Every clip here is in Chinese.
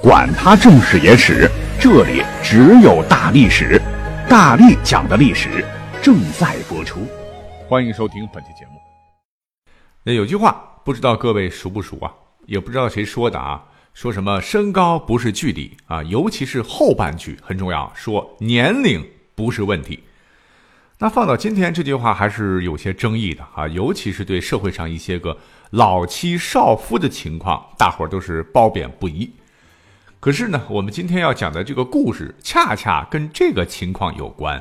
管他正史野史。这里只有大历史，大力讲的历史正在播出，欢迎收听本期节目。那有句话，不知道各位熟不熟啊？也不知道谁说的啊？说什么身高不是距离啊？尤其是后半句很重要，说年龄不是问题。那放到今天，这句话还是有些争议的啊，尤其是对社会上一些个老妻少夫的情况，大伙儿都是褒贬不一。可是呢，我们今天要讲的这个故事，恰恰跟这个情况有关，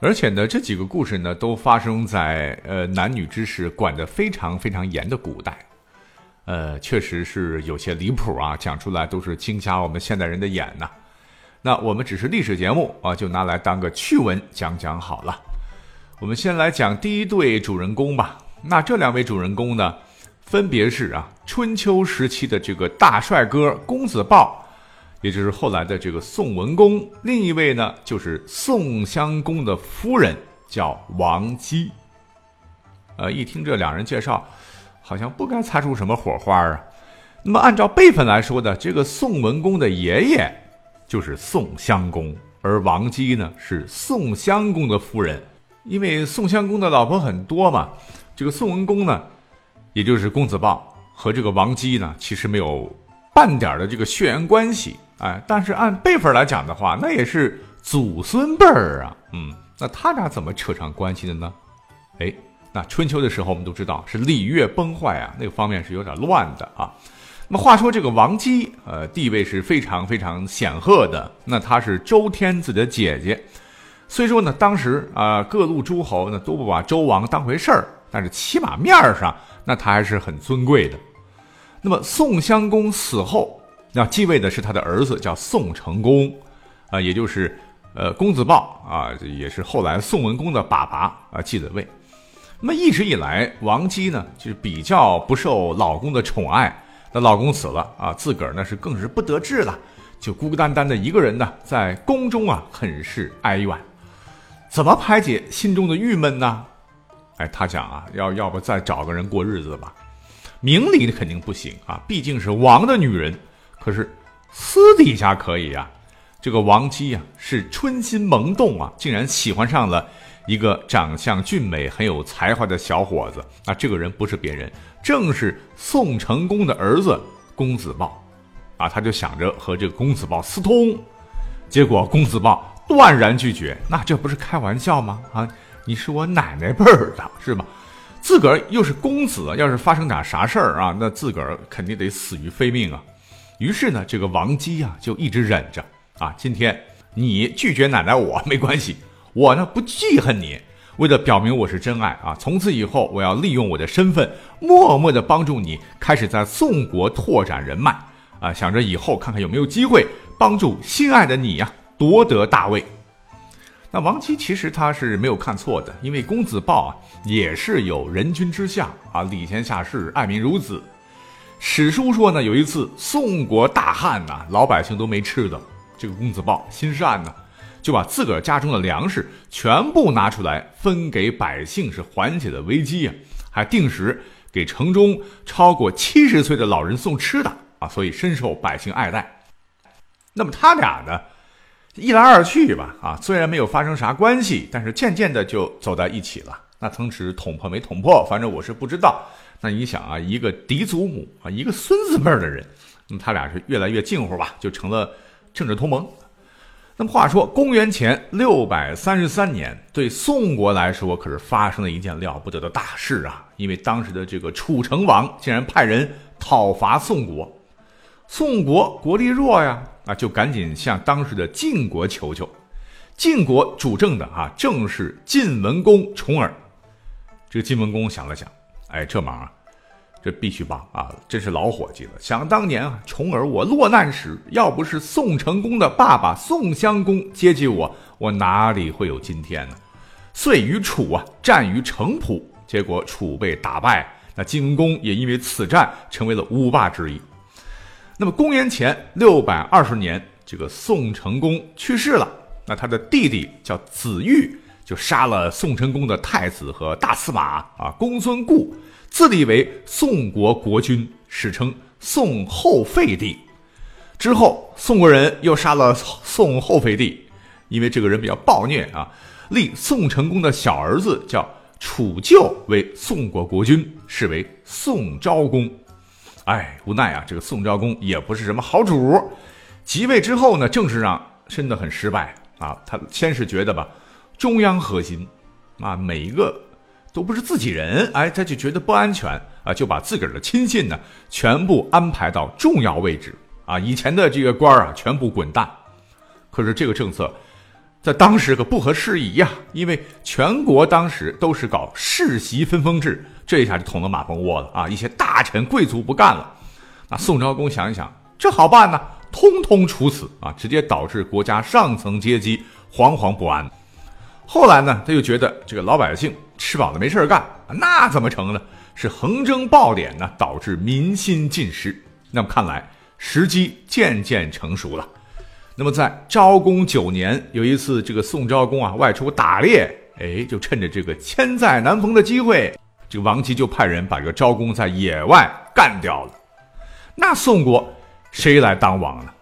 而且呢，这几个故事呢，都发生在呃男女之事管得非常非常严的古代，呃，确实是有些离谱啊，讲出来都是惊瞎我们现代人的眼呐。那我们只是历史节目啊，就拿来当个趣闻讲讲好了。我们先来讲第一对主人公吧。那这两位主人公呢，分别是啊，春秋时期的这个大帅哥公子豹。也就是后来的这个宋文公，另一位呢就是宋襄公的夫人，叫王姬。呃，一听这两人介绍，好像不该擦出什么火花啊。那么按照辈分来说呢，这个宋文公的爷爷就是宋襄公，而王姬呢是宋襄公的夫人。因为宋襄公的老婆很多嘛，这个宋文公呢，也就是公子豹和这个王姬呢，其实没有半点的这个血缘关系。哎，但是按辈分来讲的话，那也是祖孙辈儿啊。嗯，那他俩怎么扯上关系的呢？哎，那春秋的时候，我们都知道是礼乐崩坏啊，那个方面是有点乱的啊。那么话说这个王姬，呃，地位是非常非常显赫的。那她是周天子的姐姐，虽说呢，当时啊，各路诸侯呢都不把周王当回事儿，但是起码面上，那他还是很尊贵的。那么宋襄公死后。那继位的是他的儿子，叫宋成公，啊，也就是，呃，公子豹啊，也是后来宋文公的爸爸啊，继的位。那么一直以来，王姬呢，就是比较不受老公的宠爱。那老公死了啊，自个儿呢是更是不得志了，就孤孤单单的一个人呢，在宫中啊，很是哀怨。怎么排解心中的郁闷呢？哎，他讲啊，要要不再找个人过日子吧。明里肯定不行啊，毕竟是王的女人。可是私底下可以呀，这个王姬呀是春心萌动啊，竟然喜欢上了一个长相俊美、很有才华的小伙子。那这个人不是别人，正是宋成公的儿子公子豹啊。他就想着和这个公子豹私通，结果公子豹断然拒绝。那这不是开玩笑吗？啊，你是我奶奶辈儿的，是吧？自个儿又是公子，要是发生点啥事儿啊，那自个儿肯定得死于非命啊。于是呢，这个王姬啊就一直忍着啊。今天你拒绝奶奶我没关系，我呢不记恨你。为了表明我是真爱啊，从此以后我要利用我的身份，默默的帮助你，开始在宋国拓展人脉啊，想着以后看看有没有机会帮助心爱的你呀夺得大位。那王姬其实他是没有看错的，因为公子豹啊也是有人君之相啊，礼贤下士，爱民如子。史书说呢，有一次宋国大旱呐，老百姓都没吃的。这个公子豹心善呢，就把自个儿家中的粮食全部拿出来分给百姓，是缓解了危机呀。还定时给城中超过七十岁的老人送吃的啊，所以深受百姓爱戴。那么他俩呢，一来二去吧，啊，虽然没有发生啥关系，但是渐渐的就走在一起了。那曾是捅破没捅破，反正我是不知道。那你想啊，一个嫡祖母啊，一个孙子辈的人，那么他俩是越来越近乎吧，就成了政治同盟。那么话说，公元前六百三十三年，对宋国来说可是发生了一件了不得的大事啊！因为当时的这个楚成王竟然派人讨伐宋国，宋国国力弱呀，啊，就赶紧向当时的晋国求救。晋国主政的啊，正是晋文公重耳。这个晋文公想了想。哎，这忙啊！这必须帮啊！真是老伙计了。想当年啊，重耳我落难时，要不是宋成功的爸爸宋襄公接济我，我哪里会有今天呢？遂与楚啊战于城濮，结果楚被打败，那晋文公也因为此战成为了五霸之一。那么公元前六百二十年，这个宋成功去世了，那他的弟弟叫子玉，就杀了宋成功的太子和大司马啊公孙固。自立为宋国国君，史称宋后废帝。之后，宋国人又杀了宋后废帝，因为这个人比较暴虐啊，立宋成功的小儿子叫楚臼为宋国国君，是为宋昭公。哎，无奈啊，这个宋昭公也不是什么好主。即位之后呢，政治上真的很失败啊。他先是觉得吧，中央核心啊，每一个。都不是自己人，哎，他就觉得不安全啊，就把自个儿的亲信呢全部安排到重要位置啊，以前的这个官啊全部滚蛋。可是这个政策在当时可不合时宜呀，因为全国当时都是搞世袭分封制，这一下就捅了马蜂窝了啊！一些大臣贵族不干了，那宋昭公想一想，这好办呢，通通处死啊，直接导致国家上层阶级惶惶不安。后来呢，他又觉得这个老百姓。吃饱了没事干，那怎么成呢？是横征暴敛呢，导致民心尽失。那么看来时机渐渐成熟了。那么在昭公九年，有一次这个宋昭公啊外出打猎，哎，就趁着这个千载难逢的机会，这个王姬就派人把这个昭公在野外干掉了。那宋国谁来当王呢？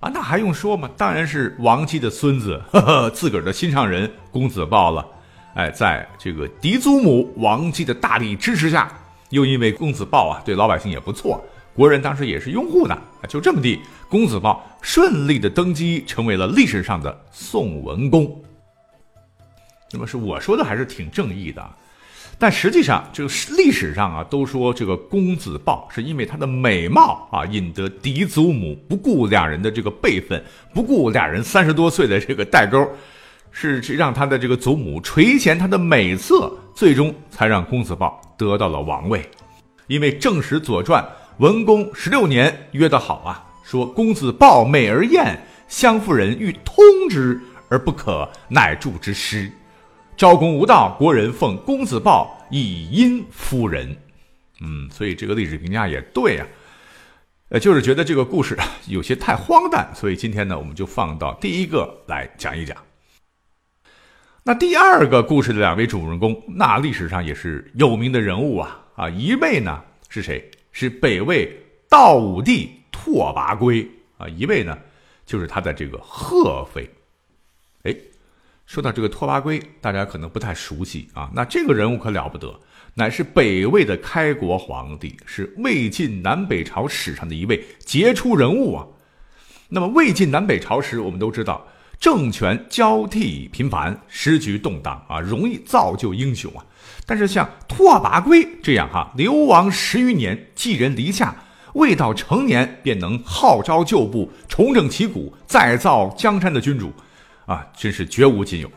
啊，那还用说吗？当然是王姬的孙子，呵呵，自个儿的心上人公子豹了。哎，在这个嫡祖母王姬的大力支持下，又因为公子豹啊对老百姓也不错，国人当时也是拥护的，就这么地，公子豹顺利的登基，成为了历史上的宋文公。那么是我说的还是挺正义的，但实际上这个历史上啊都说这个公子豹是因为他的美貌啊引得嫡祖母不顾两人的这个辈分，不顾俩人三十多岁的这个代沟。是让他的这个祖母垂涎他的美色，最终才让公子豹得到了王位。因为正史《左传》文公十六年约得好啊，说公子豹美而艳，相夫人欲通之而不可，乃助之师。昭公无道，国人奉公子豹以因夫人。嗯，所以这个历史评价也对啊。呃，就是觉得这个故事有些太荒诞，所以今天呢，我们就放到第一个来讲一讲。那第二个故事的两位主人公，那历史上也是有名的人物啊啊！一位呢是谁？是北魏道武帝拓跋圭啊。一位呢就是他的这个贺妃。哎，说到这个拓跋圭，大家可能不太熟悉啊。那这个人物可了不得，乃是北魏的开国皇帝，是魏晋南北朝史上的一位杰出人物啊。那么魏晋南北朝时，我们都知道。政权交替频繁，时局动荡啊，容易造就英雄啊。但是像拓跋圭这样哈，流亡十余年，寄人篱下，未到成年便能号召旧部，重整旗鼓，再造江山的君主，啊，真是绝无仅有。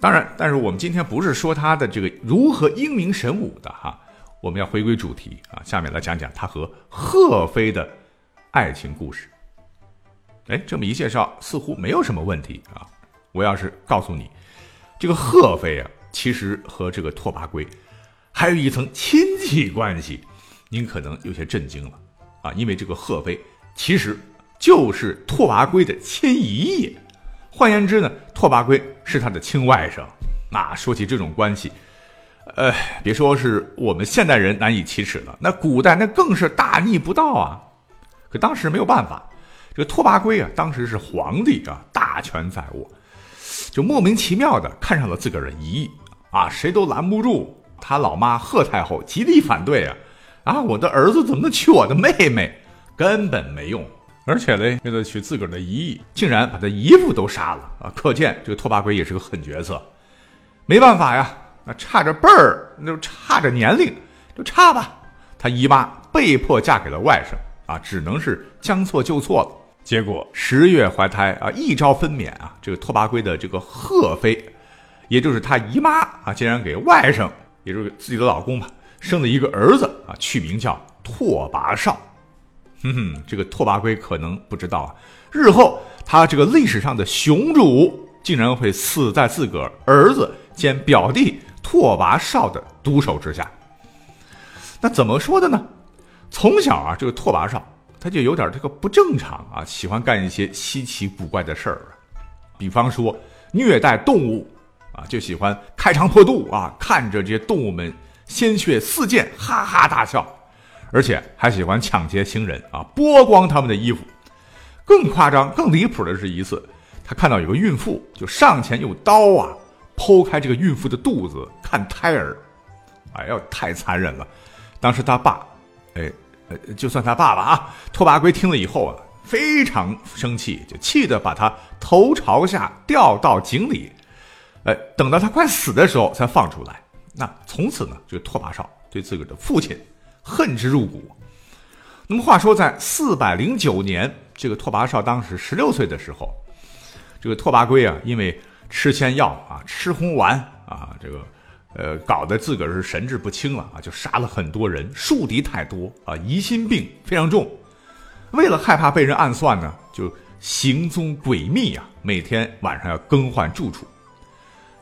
当然，但是我们今天不是说他的这个如何英明神武的哈，我们要回归主题啊，下面来讲讲他和贺妃的爱情故事。哎，这么一介绍，似乎没有什么问题啊。我要是告诉你，这个贺妃啊，其实和这个拓跋圭还有一层亲戚关系，您可能有些震惊了啊。因为这个贺妃其实就是拓跋圭的亲姨爷，换言之呢，拓跋圭是他的亲外甥。那说起这种关系，呃，别说是我们现代人难以启齿了，那古代那更是大逆不道啊。可当时没有办法。这个拓跋圭啊，当时是皇帝啊，大权在握，就莫名其妙的看上了自个儿的姨啊，谁都拦不住。他老妈贺太后极力反对啊，啊，我的儿子怎么能娶我的妹妹？根本没用。而且嘞，为了娶自个儿的姨，竟然把他姨父都杀了啊！可见这个拓跋圭也是个狠角色。没办法呀，那差着辈儿，那就差着年龄，就差吧。他姨妈被迫嫁给了外甥啊，只能是将错就错了。结果十月怀胎啊，一朝分娩啊，这个拓跋圭的这个贺妃，也就是他姨妈啊，竟然给外甥，也就是自己的老公吧，生了一个儿子啊，取名叫拓跋绍。哼哼，这个拓跋圭可能不知道啊，日后他这个历史上的雄主竟然会死在自个儿儿子兼表弟拓跋绍的毒手之下。那怎么说的呢？从小啊，这个拓跋绍他就有点这个不正常啊，喜欢干一些稀奇古怪的事儿啊，比方说虐待动物啊，就喜欢开肠破肚啊，看着这些动物们鲜血四溅，哈哈大笑，而且还喜欢抢劫行人啊，剥光他们的衣服。更夸张、更离谱的是一次，他看到有个孕妇，就上前用刀啊剖开这个孕妇的肚子看胎儿，哎呦，太残忍了。当时他爸，哎，呃，就算他爸爸啊，拓跋圭听了以后啊，非常生气，就气得把他头朝下吊到井里，哎，等到他快死的时候才放出来。那从此呢，这个拓跋绍对自个儿的父亲恨之入骨。那么话说，在四百零九年，这个拓跋绍当时十六岁的时候，这个拓跋圭啊，因为吃仙药啊，吃红丸啊，这个。呃，搞得自个儿是神志不清了啊，就杀了很多人，树敌太多啊，疑心病非常重。为了害怕被人暗算呢，就行踪诡秘啊，每天晚上要更换住处。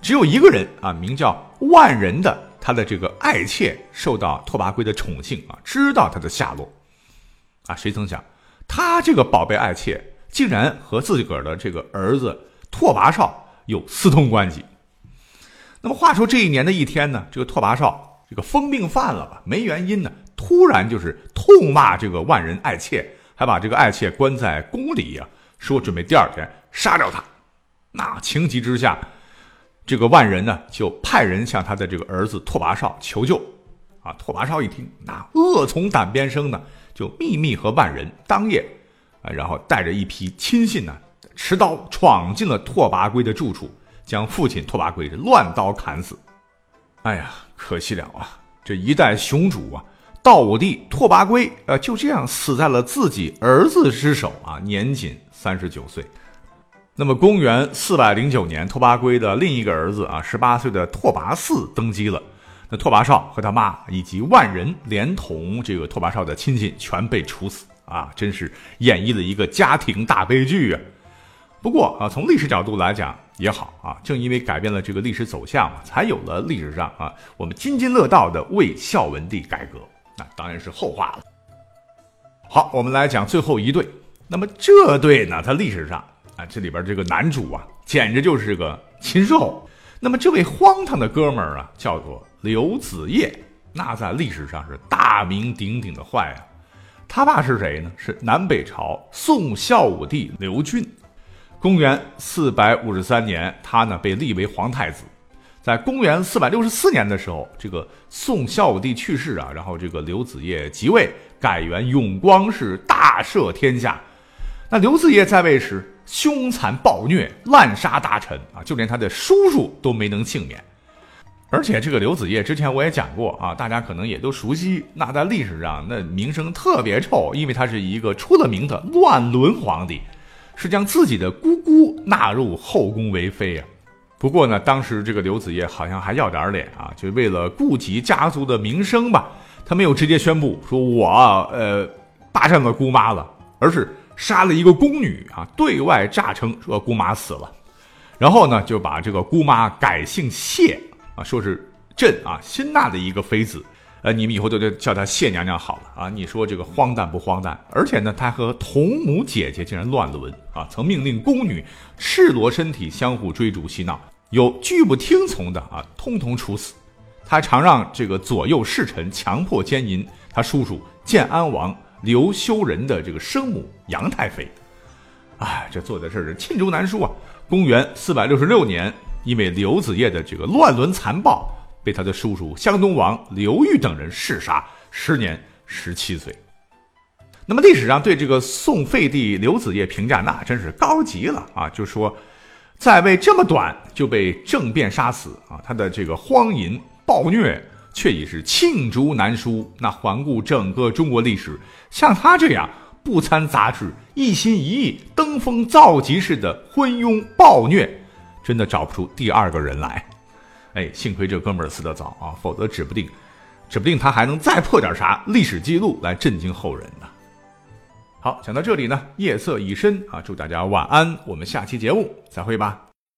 只有一个人啊，名叫万人的，他的这个爱妾受到拓跋圭的宠幸啊，知道他的下落啊。谁曾想，他这个宝贝爱妾竟然和自个儿的这个儿子拓跋绍有私通关系。那么话说这一年的一天呢，这个拓跋绍这个疯病犯了吧？没原因呢，突然就是痛骂这个万人爱妾，还把这个爱妾关在宫里呀，说准备第二天杀掉他。那情急之下，这个万人呢就派人向他的这个儿子拓跋绍求救。啊，拓跋绍一听，那恶从胆边生呢，就秘密和万人当夜，啊，然后带着一批亲信呢，持刀闯进了拓跋圭的住处。将父亲拓跋圭乱刀砍死，哎呀，可惜了啊！这一代雄主啊，道武帝拓跋圭，呃，就这样死在了自己儿子之手啊，年仅三十九岁。那么，公元四百零九年，拓跋圭的另一个儿子啊，十八岁的拓跋嗣登基了。那拓跋绍和他妈以及万人，连同这个拓跋绍的亲戚，全被处死啊！真是演绎了一个家庭大悲剧啊！不过啊，从历史角度来讲也好啊，正因为改变了这个历史走向嘛，才有了历史上啊我们津津乐道的魏孝文帝改革，那当然是后话了。好，我们来讲最后一对。那么这对呢，它历史上啊，这里边这个男主啊，简直就是个禽兽。那么这位荒唐的哥们儿啊，叫做刘子业，那在历史上是大名鼎鼎的坏啊。他爸是谁呢？是南北朝宋孝武帝刘俊。公元四百五十三年，他呢被立为皇太子。在公元四百六十四年的时候，这个宋孝武帝去世啊，然后这个刘子业即位，改元永光是，大赦天下。那刘子业在位时凶残暴虐，滥杀大臣啊，就连他的叔叔都没能幸免。而且这个刘子业之前我也讲过啊，大家可能也都熟悉。那在历史上那名声特别臭，因为他是一个出了名的乱伦皇帝。是将自己的姑姑纳入后宫为妃啊。不过呢，当时这个刘子业好像还要点脸啊，就为了顾及家族的名声吧，他没有直接宣布说我呃霸占了姑妈了，而是杀了一个宫女啊，对外诈称说姑妈死了，然后呢就把这个姑妈改姓谢啊，说是朕啊新纳的一个妃子。呃，你们以后都得叫她谢娘娘好了啊！你说这个荒诞不荒诞？而且呢，她和同母姐姐竟然乱伦啊！曾命令宫女赤裸身体相互追逐嬉闹，有拒不听从的啊，通通处死。他常让这个左右侍臣强迫奸淫他叔叔建安王刘修仁的这个生母杨太妃。哎，这做的事儿是罄竹难书啊！公元四百六十六年，因为刘子业的这个乱伦残暴。被他的叔叔湘东王刘裕等人弑杀，时年十七岁。那么历史上对这个宋废帝刘子业评价那真是高极了啊！就说在位这么短就被政变杀死啊，他的这个荒淫暴虐却已是罄竹难书。那环顾整个中国历史，像他这样不参杂志、一心一意登峰造极式的昏庸暴虐，真的找不出第二个人来。哎，幸亏这哥们儿死得早啊，否则指不定指不定他还能再破点啥历史记录来震惊后人呢。好，讲到这里呢，夜色已深啊，祝大家晚安，我们下期节目再会吧。